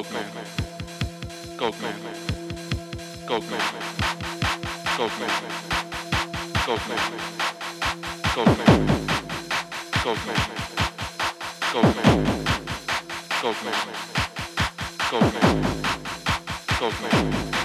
Goldman, Goldman, Goldman, Goldman, Goldman, Goldman, Goldman, Goldman, Goldman, Goldman, Goldman.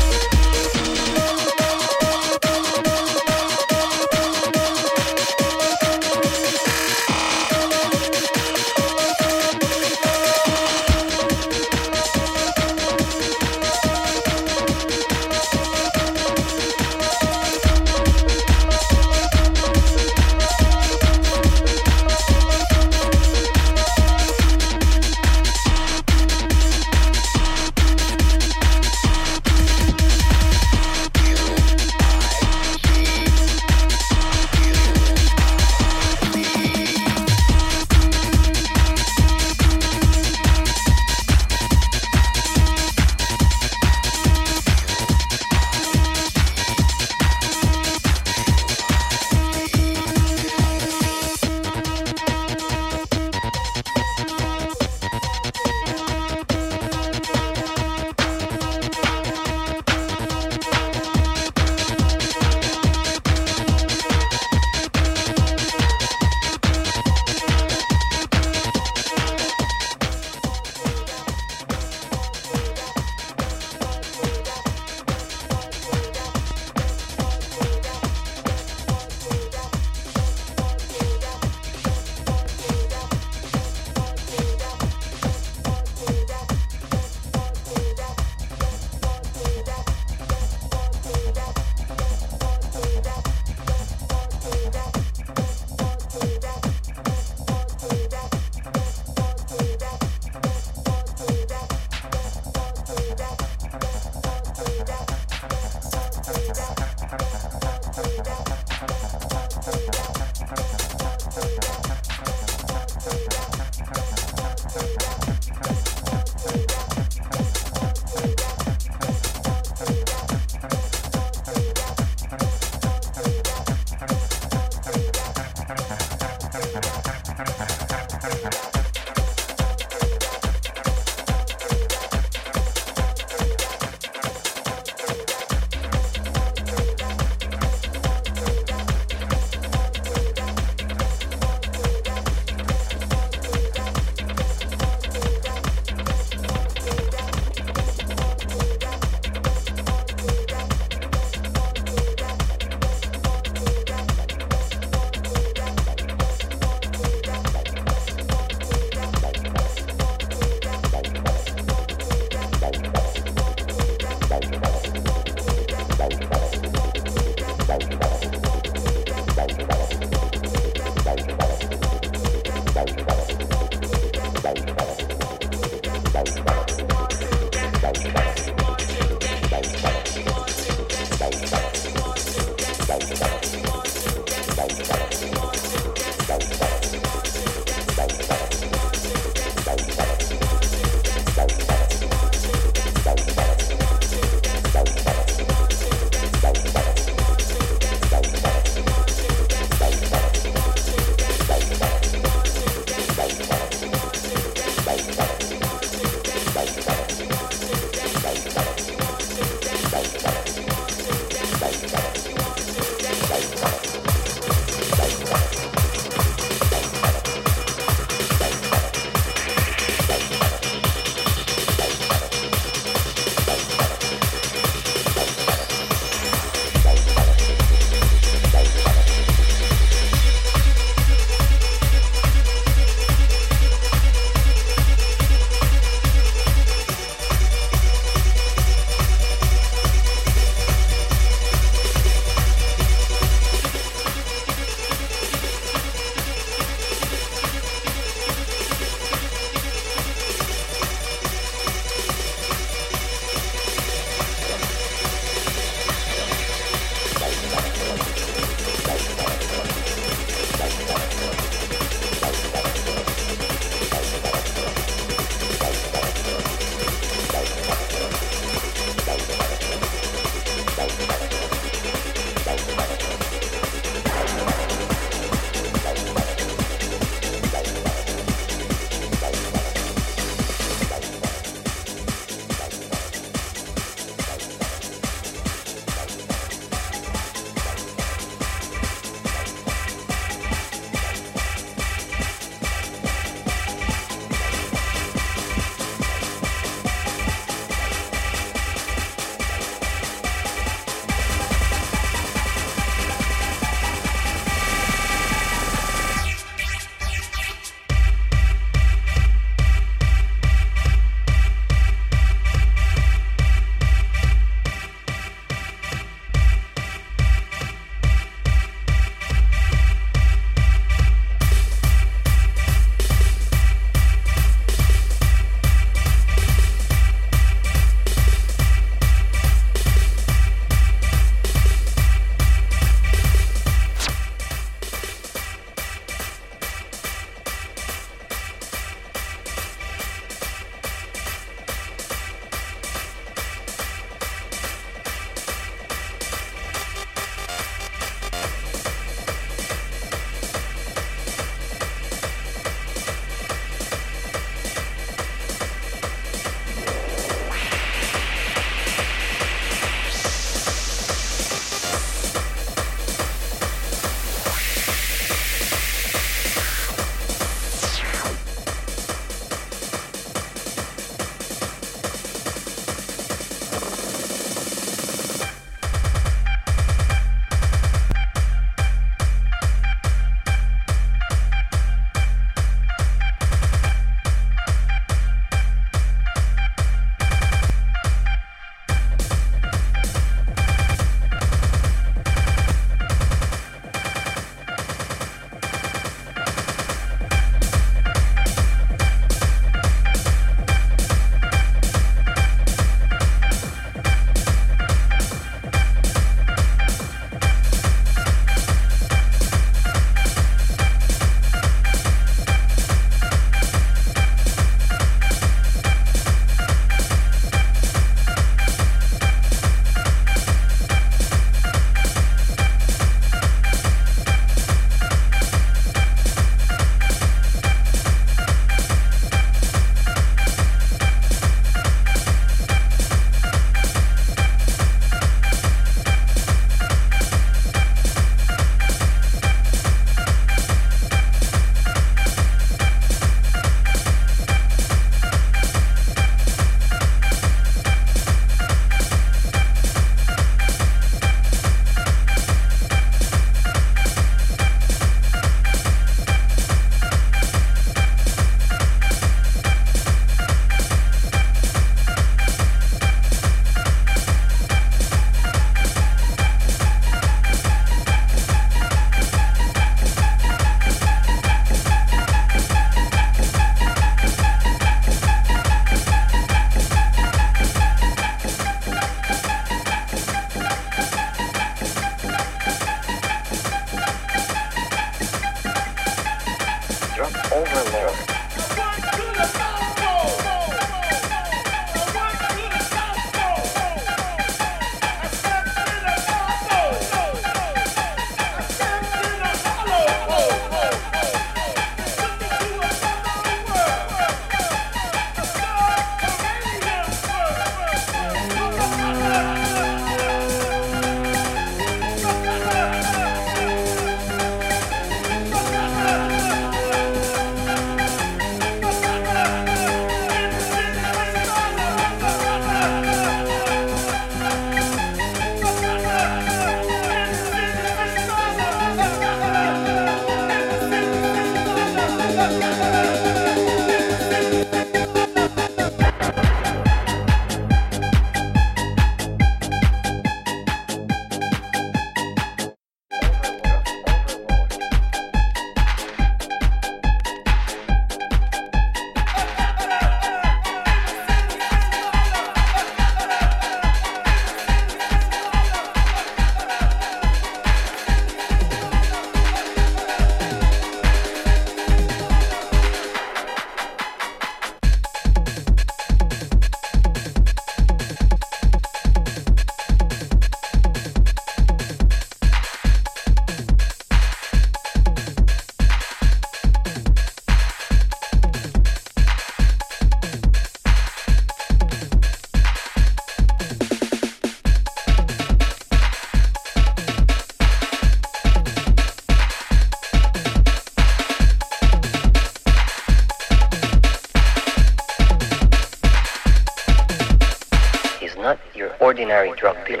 Drug dealer.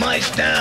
My style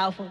powerful?